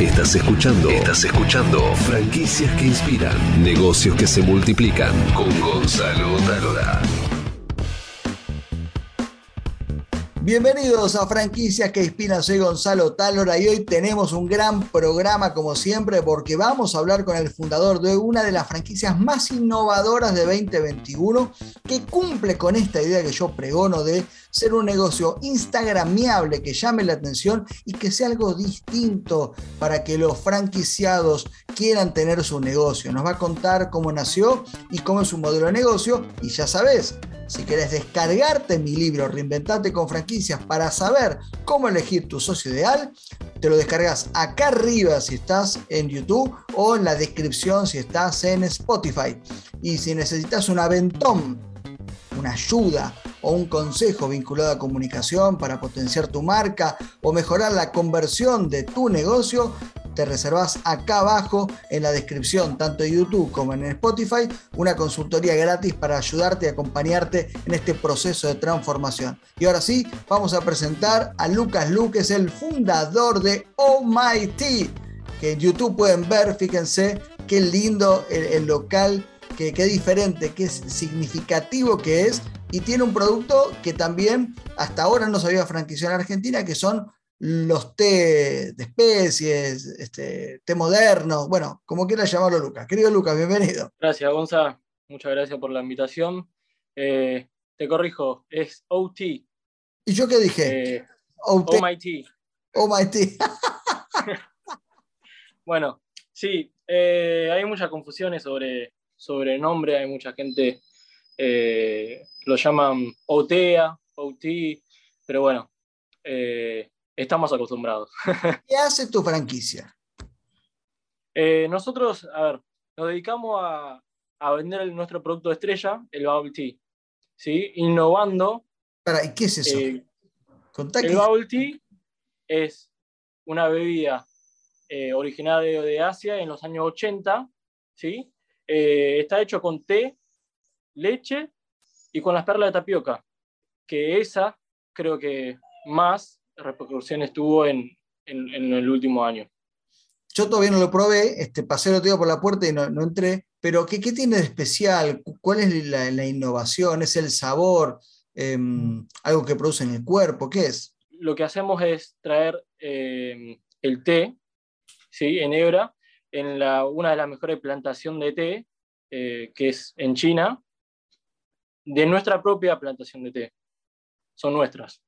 Estás escuchando. Estás escuchando. Franquicias que inspiran. Negocios que se multiplican. Con Gonzalo Talora. Bienvenidos a Franquicias que Inspiran, soy Gonzalo Talora y hoy tenemos un gran programa como siempre porque vamos a hablar con el fundador de una de las franquicias más innovadoras de 2021 que cumple con esta idea que yo pregono de ser un negocio instagramiable que llame la atención y que sea algo distinto para que los franquiciados quieran tener su negocio. Nos va a contar cómo nació y cómo es su modelo de negocio y ya sabes, si querés descargarte mi libro Reinventate con franquicias para saber cómo elegir tu socio ideal, te lo descargas acá arriba si estás en YouTube o en la descripción si estás en Spotify. Y si necesitas un aventón, una ayuda o un consejo vinculado a comunicación para potenciar tu marca o mejorar la conversión de tu negocio, te reservas acá abajo en la descripción, tanto en YouTube como en Spotify, una consultoría gratis para ayudarte y acompañarte en este proceso de transformación. Y ahora sí, vamos a presentar a Lucas Luques, el fundador de Oh My Tea, que en YouTube pueden ver, fíjense qué lindo el, local, qué, qué diferente, qué significativo que es. Y tiene un producto que también hasta ahora no se había franquiciado en Argentina, que son los té de especies, este, té modernos, bueno, como quieras llamarlo Lucas. Querido Lucas, bienvenido. Gracias, Gonza. Muchas gracias por la invitación. Eh, te corrijo, es OT. ¿Y yo qué dije? Eh, oh my tea. Oh my tea. bueno, sí, eh, hay muchas confusiones sobre, sobre el nombre, hay mucha gente lo llaman OTEA, OT, pero bueno, estamos acostumbrados. ¿Qué hace tu franquicia? Eh, nosotros, a ver, nos dedicamos a, vender nuestro producto de estrella, el Bubble Tea, ¿sí? innovando. Para, ¿y qué es eso? Eh, el Bubble Tea es una bebida eh, originaria de, Asia en los años 80, ¿sí? está hecho con té, leche y con las perlas de tapioca, que esa creo que más repercusiones tuvo en, en, el último año. Yo todavía no lo probé, este, pasé el otro día por la puerta y no, no entré, pero ¿qué, ¿qué, tiene de especial? ¿Cuál es la, la innovación? ¿Es el sabor? Em, ¿Algo que produce en el cuerpo? ¿Qué es? Lo que hacemos es traer em, el té, ¿sí? en hebra, en la, una de las mejores plantaciones de té, eh, que es en China, de nuestra propia plantación de té. Son nuestras.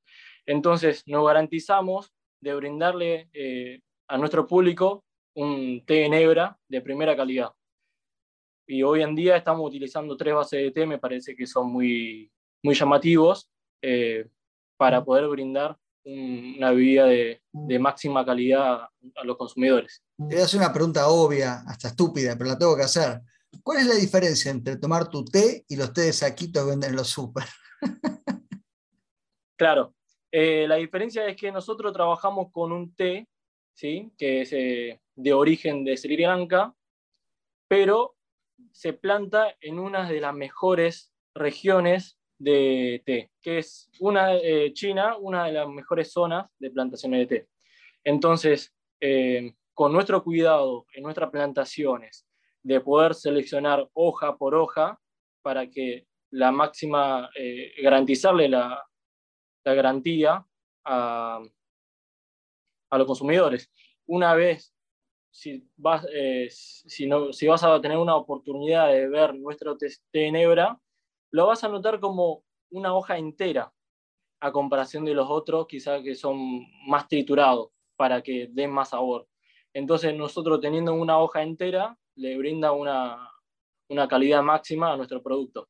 Entonces, nos garantizamos de brindarle eh, a nuestro público un té en hebra de primera calidad. Y hoy en día estamos utilizando tres bases de té, me parece que son muy, muy llamativos eh, para poder brindar una bebida de, máxima calidad a los consumidores. Te voy a hacer una pregunta obvia, hasta estúpida, pero la tengo que hacer. ¿Cuál es la diferencia entre tomar tu té y los té de saquitos que venden en los súper? claro, eh, la diferencia es que nosotros trabajamos con un té, ¿sí? que es eh, de origen de Sri Lanka, pero se planta en una de las mejores regiones de té, que es eh, China, una de las mejores zonas de plantaciones de té. Entonces, con nuestro cuidado en nuestras plantaciones, de poder seleccionar hoja por hoja para que la máxima, garantizarle la, garantía a, los consumidores. Una vez, si vas, eh, si, no, si vas a tener una oportunidad de ver nuestro té en hebra, lo vas a notar como una hoja entera, a comparación de los otros, quizás que son más triturados para que den más sabor. Entonces nosotros teniendo una hoja entera, le brinda una, una calidad máxima a nuestro producto.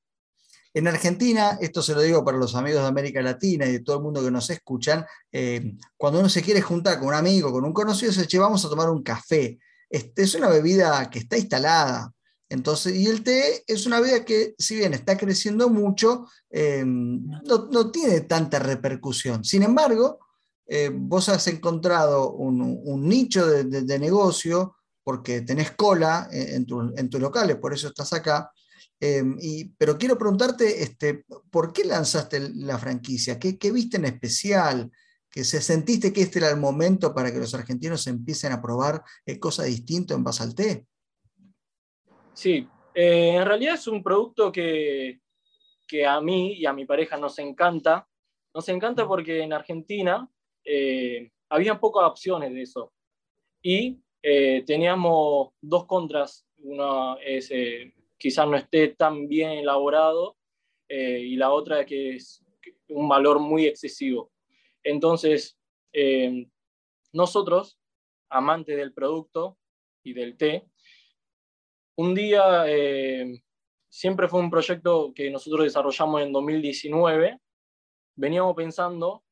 En Argentina, esto se lo digo para los amigos de América Latina y de todo el mundo que nos escuchan, eh, cuando uno se quiere juntar con un amigo, con un conocido, se dice, vamos a tomar un café. Este, es una bebida que está instalada. Entonces, y el té es una bebida que, si bien está creciendo mucho, eh, no, tiene tanta repercusión. Sin embargo, eh, vos has encontrado un, nicho de, negocio porque tenés cola en, en tus locales, por eso estás acá, Em, pero quiero preguntarte, este, ¿por qué lanzaste la franquicia? ¿Qué, viste en especial? que se sentiste que este era el momento para que los argentinos empiecen a probar eh, cosas distintas en base al té. Sí, eh, en realidad es un producto que, que, a mí y a mi pareja nos encanta. Nos encanta porque en Argentina eh, había pocas opciones de eso. Y teníamos dos contras. Una es quizás no esté tan bien elaborado y la otra es que es un valor muy excesivo. Entonces, eh, nosotros, amantes del producto y del té, un día eh, siempre fue un proyecto que nosotros desarrollamos en 2019. Veníamos pensando,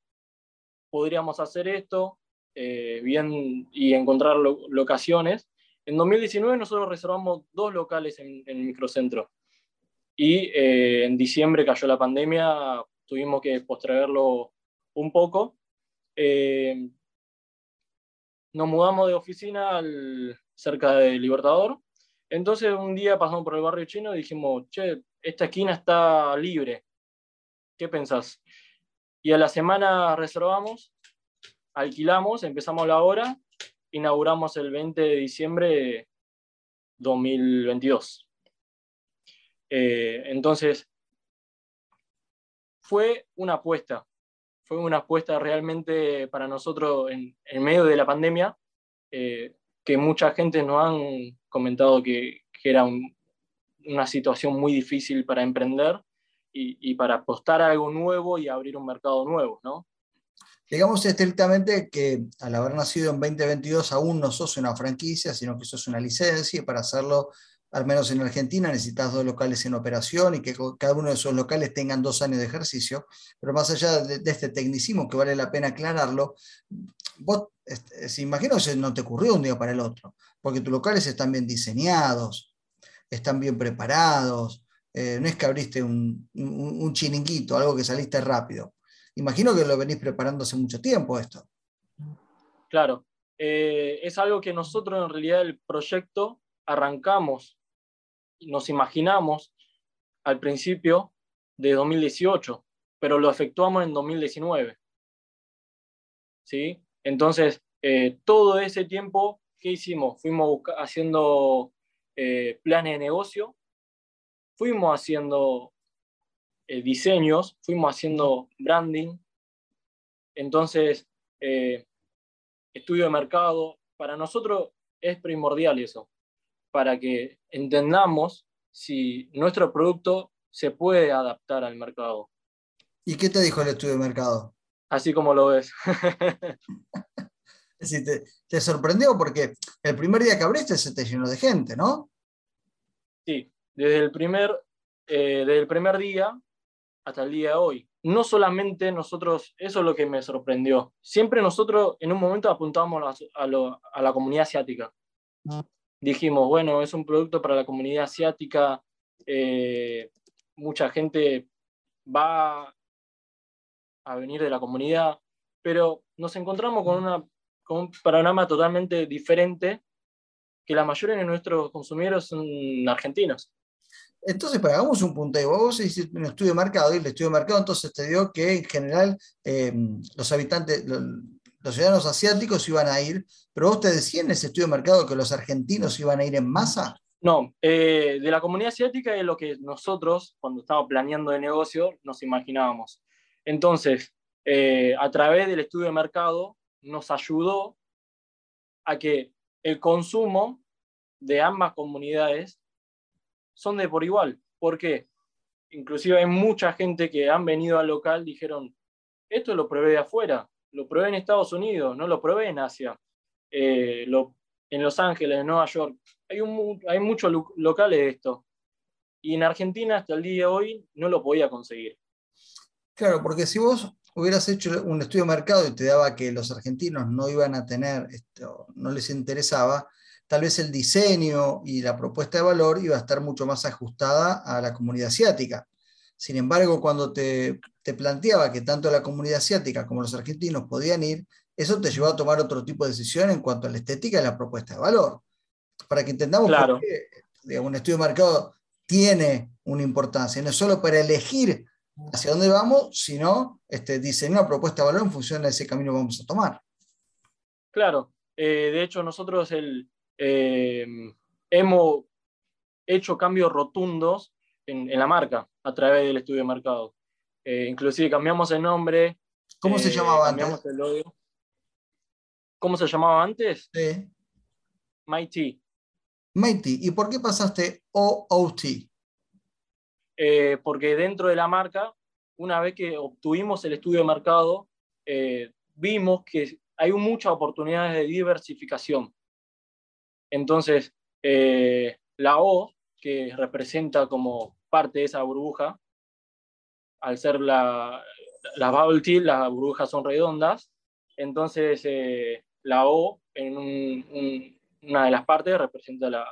podríamos hacer esto eh, bien y encontrar locaciones. En 2019 nosotros reservamos dos locales en, en el microcentro. Y en diciembre cayó la pandemia, tuvimos que postergarlo un poco. Eh, nos mudamos de oficina al, cerca de Libertador. Entonces un día pasamos por el barrio chino y dijimos, che, esta esquina está libre. ¿Qué pensás? Y a la semana reservamos, alquilamos, empezamos la hora, inauguramos el 20 de diciembre de 2022. Eh, entonces, fue una apuesta fue una apuesta realmente para nosotros en, medio de la pandemia, eh, que mucha gente nos han comentado que, era una situación muy difícil para emprender y, para apostar a algo nuevo y abrir un mercado nuevo, ¿no? Digamos estrictamente que al haber nacido en 2022 aún no sos una franquicia, sino que sos una licencia y para hacerlo al menos en Argentina, necesitas dos locales en operación y que cada uno de esos locales tengan dos años de ejercicio. Pero más allá de, este tecnicismo, que vale la pena aclararlo, vos, este, si imagino que no te ocurrió un día para el otro, porque tus locales están bien diseñados, están bien preparados, eh, no es que abriste un, chiringuito, algo que saliste rápido. Imagino que lo venís preparando hace mucho tiempo esto. Claro, eh, es algo que nosotros en realidad el proyecto arrancamos nos imaginamos al principio de 2018, pero lo efectuamos en 2019. ¿Sí? Entonces, eh, todo ese tiempo, ¿qué hicimos? Fuimos haciendo eh, planes de negocio, fuimos haciendo eh, diseños, fuimos haciendo branding. Entonces, estudio de mercado, para nosotros es primordial eso para que entendamos si nuestro producto se puede adaptar al mercado. ¿Y qué te dijo el estudio de mercado? Así como lo ves. es decir, te, sorprendió porque el primer día que abriste se te llenó de gente, ¿no? Sí, desde el primer, eh, desde el primer día hasta el día de hoy. No solamente nosotros, eso es lo que me sorprendió. Siempre nosotros en un momento apuntábamos a, la comunidad asiática. Dijimos, bueno, es un producto para la comunidad asiática, eh, mucha gente va a venir de la comunidad, pero nos encontramos con, una, un panorama totalmente diferente, que la mayoría de nuestros consumidores son argentinos. Entonces, para hagamos un punteo. Vos hiciste un estudio de mercado y el estudio de mercado entonces te dio que en general eh, los habitantes, los ciudadanos asiáticos iban a ir, pero vos te decías en ese estudio de mercado que los argentinos iban a ir en masa. No, eh, de la comunidad asiática es lo que nosotros, cuando estábamos planeando el negocio, nos imaginábamos. Entonces, eh, a través del estudio de mercado, nos ayudó a que el consumo de ambas comunidades son de por igual. ¿Por qué? Inclusive hay mucha gente que han venido al local, dijeron, esto lo probé de afuera, lo probé en Estados Unidos, no lo probé en Asia, eh, en Los Ángeles, en Nueva York. Hay, hay muchos locales de esto. Y en Argentina hasta el día de hoy no lo podía conseguir. Claro, porque si vos hubieras hecho un estudio de mercado y te daba que los argentinos no iban a tener, esto, no les interesaba, tal vez el diseño y la propuesta de valor iba a estar mucho más ajustada a la comunidad asiática. Sin embargo, cuando te, planteaba que tanto la comunidad asiática como los argentinos podían ir, eso te llevó a tomar otro tipo de decisión en cuanto a la estética y la propuesta de valor. Para que entendamos que un estudio de mercado tiene una importancia, no solo para elegir hacia dónde vamos, sino este, diseñar una propuesta de valor en función de ese camino que vamos a tomar. Claro, eh, de hecho nosotros el, eh, hemos hecho cambios rotundos en, la marca a través del estudio de mercado. Eh, inclusive cambiamos el nombre. ¿Cómo se llamaba antes? El ¿Cómo se llamaba antes? Sí. Mighty. Mighty. ¿Y por qué pasaste OOT? Eh, porque dentro de la marca, una vez que obtuvimos el estudio de mercado, eh, vimos que hay muchas oportunidades de diversificación. Entonces, eh, la O, que representa como parte de esa burbuja, al ser la, las bubble tea, las burbujas son redondas, entonces la O en una de las partes representa la,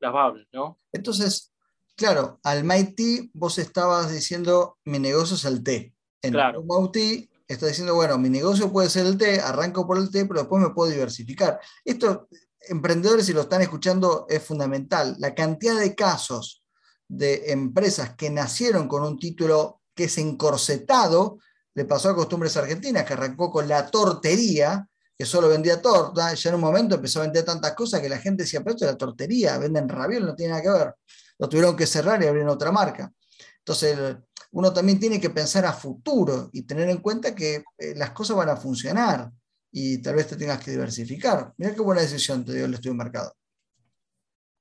las bubbles, ¿no? Entonces, claro, al Mighty vos estabas diciendo, mi negocio es el té. En claro. Mighty estás diciendo, bueno, mi negocio puede ser el té, arranco por el té, pero después me puedo diversificar. Esto, emprendedores, si lo están escuchando, es fundamental. La cantidad de casos de empresas que nacieron con un título que es encorsetado, le pasó a Costumbres Argentinas, que arrancó con la tortería, que solo vendía torta, ya en un momento empezó a vender tantas cosas que la gente decía, pero esto es la tortería, venden raviol, no tiene nada que ver lo tuvieron que cerrar y abrir otra marca. Entonces, uno también tiene que pensar a futuro y tener en cuenta que eh, las cosas van a funcionar y tal vez te tengas que diversificar. Mira qué buena decisión te dio el estudio de mercado.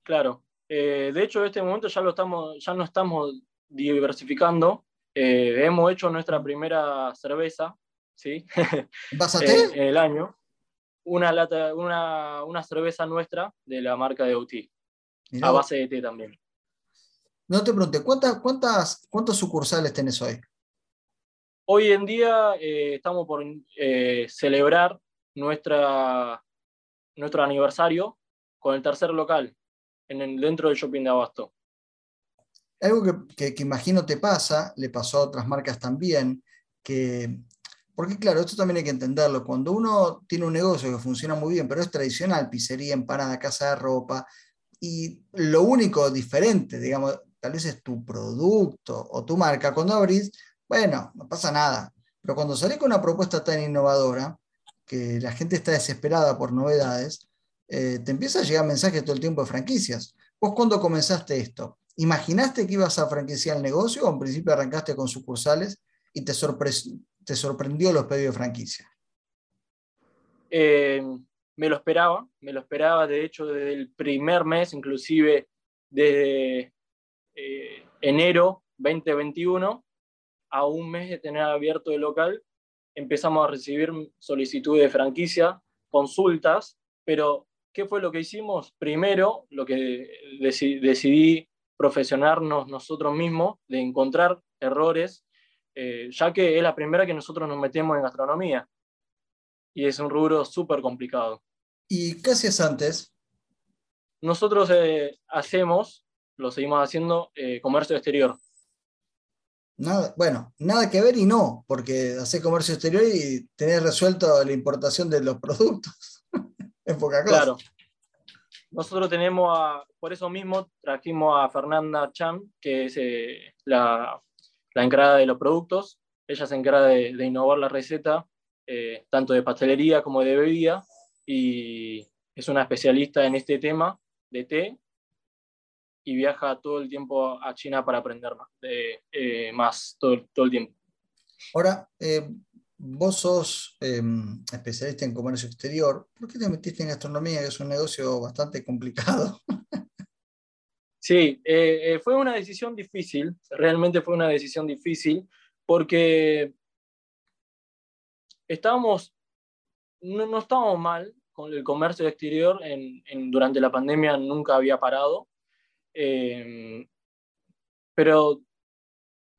Claro. Eh, de hecho, en este momento ya, lo estamos, ya no estamos diversificando. Eh, hemos hecho nuestra primera cerveza, ¿sí? en el año. Una, lata, una, una cerveza nuestra de la marca de OT, a base de té también. No te pregunté, ¿cuántas, cuántas, ¿cuántos sucursales tenés hoy? Hoy en día eh, estamos por eh, celebrar nuestro aniversario con el tercer local en dentro del shopping de Abasto. Algo que, que, imagino te pasa, le pasó a otras marcas también, que, porque claro, esto también hay que entenderlo, cuando uno tiene un negocio que funciona muy bien, pero es tradicional, pizzería, empanada, casa de ropa, y lo único diferente, digamos, tal vez es tu producto o tu marca. Cuando abrís, bueno, no pasa nada. Pero cuando salís con una propuesta tan innovadora, que la gente está desesperada por novedades, eh, te empieza a llegar mensajes todo el tiempo de franquicias. ¿Vos cuando comenzaste esto? ¿Imaginaste que ibas a franquiciar el negocio o en principio arrancaste con sucursales y te, sorprendió los pedidos de franquicia? Eh, me lo esperaba, me lo esperaba de hecho desde el primer mes, inclusive desde eh, enero 2021, a un mes de tener abierto el local, empezamos a recibir solicitudes de franquicia, consultas, pero ¿qué fue lo que hicimos? Primero, lo que decidí profesionarnos nosotros mismos, de encontrar errores, eh, ya que es la primera que nosotros nos metemos en gastronomía. Y es un rubro súper complicado. ¿Y qué hacías antes? Nosotros eh, hacemos lo seguimos haciendo eh, comercio exterior. Bueno, nada que ver y no, porque hacer comercio exterior y tener resuelto la importación de los productos. es poca cosa. Claro. Nosotros tenemos, a, por eso mismo, trajimos a Fernanda Chan, que es eh, la, la, encargada de los productos. Ella se encarga de, innovar la receta, eh, tanto de pastelería como de bebida, y es una especialista en este tema de té y viaja todo el tiempo a China para aprender más, de, eh, más todo, todo, el tiempo. Ahora, eh, vos sos em, especialista en comercio exterior. ¿Por qué te metiste en gastronomía, que es un negocio bastante complicado? sí, eh, fue una decisión difícil, realmente fue una decisión difícil, porque estábamos, no, no estábamos mal con el comercio exterior, en, en, durante la pandemia nunca había parado, Em, pero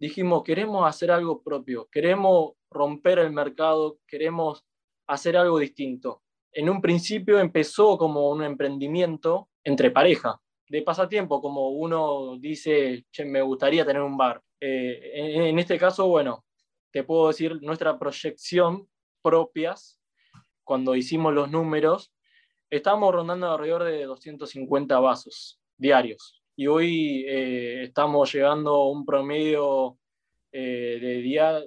dijimos, queremos hacer algo propio, queremos romper el mercado, queremos hacer algo distinto. En un principio empezó como un emprendimiento entre pareja, de pasatiempo, como uno dice, me gustaría tener un bar. Eh, en, en, este caso, bueno, te puedo decir nuestra proyección propias, cuando hicimos los números, estábamos rondando alrededor de 250 vasos diarios y hoy eh, estamos llegando a un promedio eh, de día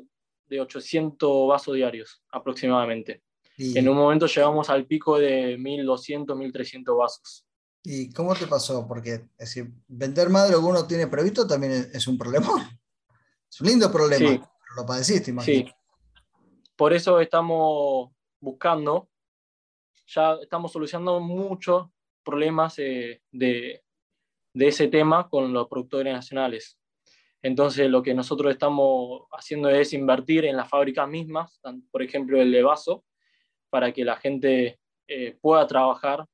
de 800 vasos diarios aproximadamente. En un momento llegamos al pico de 1200, 1300 vasos. ¿Y cómo te pasó? Porque es decir, vender más de lo que uno tiene previsto también es, un problema. Es un lindo problema, sí. lo padeciste, imagino. Sí. Por eso estamos buscando, ya estamos solucionando muchos problemas eh, de, de ese tema con los productores nacionales. Entonces, lo que nosotros estamos haciendo es invertir en las fábricas mismas, por ejemplo, el de vaso, para que la gente eh, pueda trabajar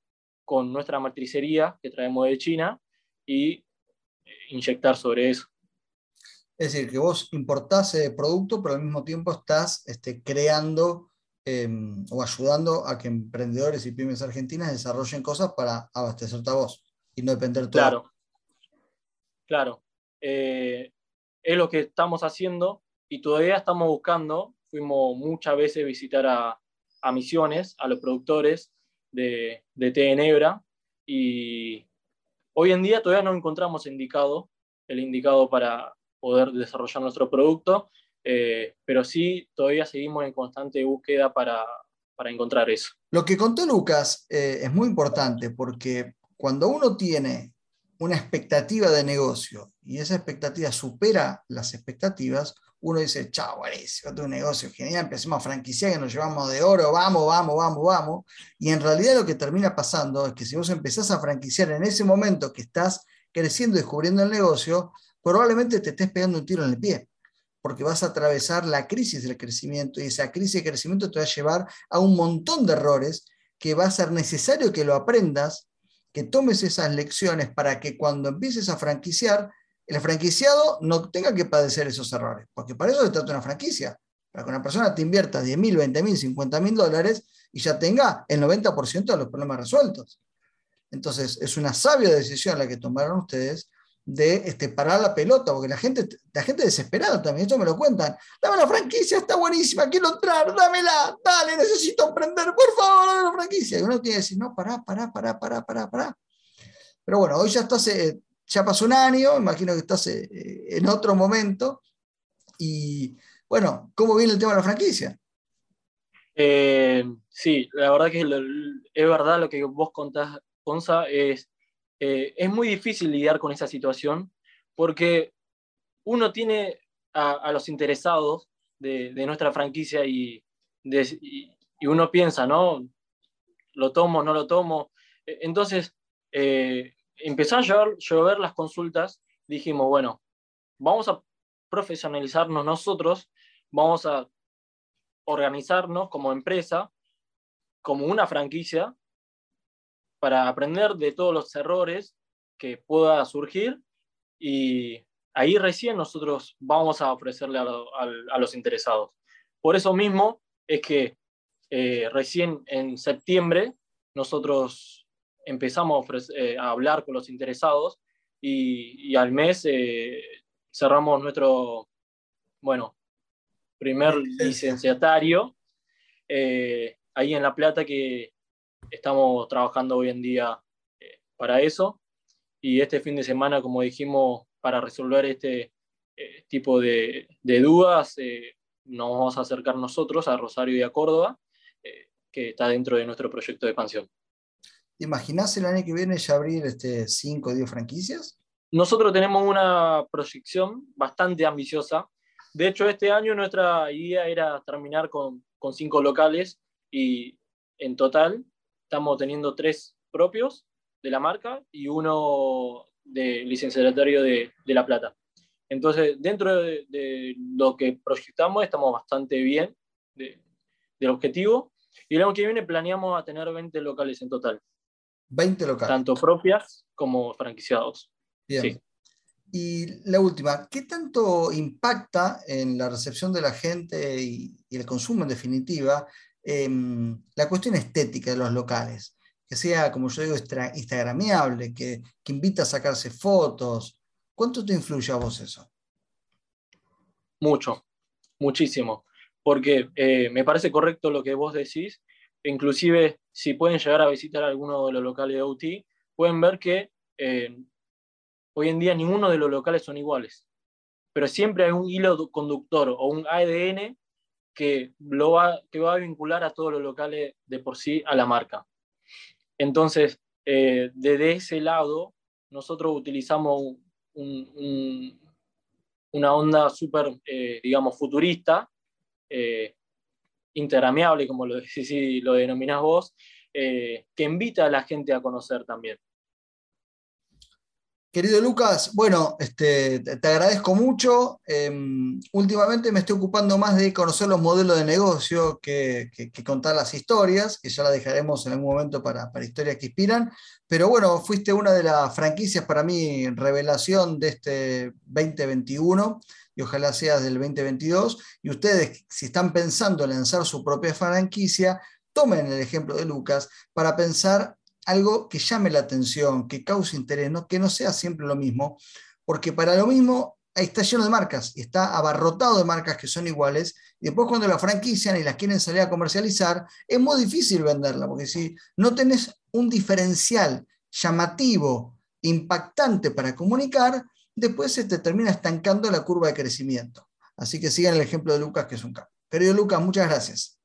con nuestra matricería que traemos de China y eh, inyectar sobre eso. Es decir, que vos importás el producto, pero al mismo tiempo estás este, creando em, o ayudando a que emprendedores y pymes argentinas desarrollen cosas para abastecerte a vos y no depender todo. Claro, claro. Eh, es lo que estamos haciendo y todavía estamos buscando. Fuimos muchas veces a visitar a, Misiones, a los productores de, de y hoy en día todavía no encontramos indicado, el indicado para poder desarrollar nuestro producto, eh, pero sí todavía seguimos en constante búsqueda para, para encontrar eso. Lo que contó Lucas eh, es muy importante porque cuando uno tiene una expectativa de negocio y esa expectativa supera las expectativas, uno dice, chao, buenísimo, tu negocio genial, empecemos a franquiciar que nos llevamos de oro, vamos, vamos, vamos, vamos. Y en realidad lo que termina pasando es que si vos empezás a franquiciar en ese momento que estás creciendo y descubriendo el negocio, probablemente te estés pegando un tiro en el pie, porque vas a atravesar la crisis del crecimiento y esa crisis de crecimiento te va a llevar a un montón de errores que va a ser necesario que lo aprendas que tomes esas lecciones para que cuando empieces a franquiciar, el franquiciado no tenga que padecer esos errores, porque para eso se trata una franquicia, para que una persona te invierta 10 mil, 20 mil, 50 mil dólares y ya tenga el 90% de los problemas resueltos. Entonces, es una sabia decisión la que tomaron ustedes de este, parar la pelota, porque la gente, la gente desesperada también, esto me lo cuentan. Dame la franquicia, está buenísima, quiero entrar, dámela, dale, necesito emprender, por favor, dame la franquicia. Y uno tiene que decir, no, pará, pará, pará, pará, pará, pará. Pero bueno, hoy ya estás, eh, ya pasó un año, imagino que estás eh, en otro momento. Y bueno, ¿cómo viene el tema de la franquicia? Eh, sí, la verdad que es verdad lo que vos contás, Ponza, es eh, es muy difícil lidiar con esa situación porque uno tiene a, los interesados de, nuestra franquicia y, uno piensa, ¿no? ¿Lo tomo, no lo tomo? E, entonces, eh, empezaron a llover, las consultas, dijimos, bueno, vamos a profesionalizarnos nosotros, vamos a organizarnos como empresa, como una franquicia, para aprender de todos los errores que pueda surgir y ahí recién nosotros vamos a ofrecerle a, los interesados. Por eso mismo es que eh, recién en septiembre nosotros empezamos a, eh, hablar con los interesados y, al mes eh, cerramos nuestro, bueno, primer licenciatario ahí en La Plata que estamos trabajando hoy en día eh, para eso. Y este fin de semana, como dijimos, para resolver este eh, tipo de, dudas, eh, nos vamos a acercar nosotros a Rosario y a Córdoba, que está dentro de nuestro proyecto de expansión. ¿Te imaginás el año que viene ya abrir este 5 o 10 franquicias? Nosotros tenemos una proyección bastante ambiciosa. De hecho, este año nuestra idea era terminar con, con cinco locales y en total estamos teniendo tres propios de la marca y uno de licenciatario de, de La Plata. Entonces, dentro de, lo que proyectamos, estamos bastante bien del objetivo. Y el año que viene planeamos a tener 20 locales en total. 20 locales. Tanto propias como franquiciados. Bien. Y la última, ¿qué tanto impacta en la recepción de la gente y, y el consumo en definitiva Em, la cuestión estética de los locales, que sea, como yo digo, instagramiable, que, que invita a sacarse fotos. ¿Cuánto te influye a vos eso? Mucho, muchísimo, porque eh, me parece correcto lo que vos decís, inclusive si pueden llegar a visitar alguno de los locales de OT, pueden ver que eh, hoy en día ninguno de los locales son iguales, pero siempre hay un hilo conductor o un ADN que, lo va, que va a vincular a todos los locales de por sí a la marca. Entonces, eh, desde ese lado, nosotros utilizamos una onda súper, eh, digamos, futurista, eh, interamiable, como lo, lo denominás vos, que invita a la gente a conocer también. Querido Lucas, bueno, este, te, agradezco mucho. Em, últimamente me estoy ocupando más de conocer los modelos de negocio que, contar las historias, que ya las dejaremos en algún momento para, para, historias que inspiran. Pero bueno, fuiste una de las franquicias para mí revelación de este 2021 y ojalá seas del 2022. Y ustedes, si están pensando en lanzar su propia franquicia, tomen el ejemplo de Lucas para pensar algo que llame la atención, que cause interés, ¿no? que no sea siempre lo mismo, porque para lo mismo está lleno de marcas está abarrotado de marcas que son iguales, y después cuando la franquician y las quieren salir a comercializar, es muy difícil venderla, porque si no tenés un diferencial llamativo, impactante para comunicar, después se te termina estancando la curva de crecimiento. Así que sigan el ejemplo de Lucas, que es un capo. Querido Lucas, muchas gracias.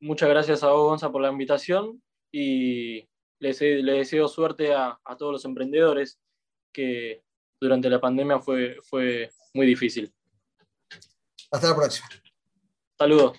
Muchas gracias a vos, Gonza, por la invitación y les, deseo suerte a, a, todos los emprendedores que durante la pandemia fue, fue muy difícil. Hasta la próxima. Saludos.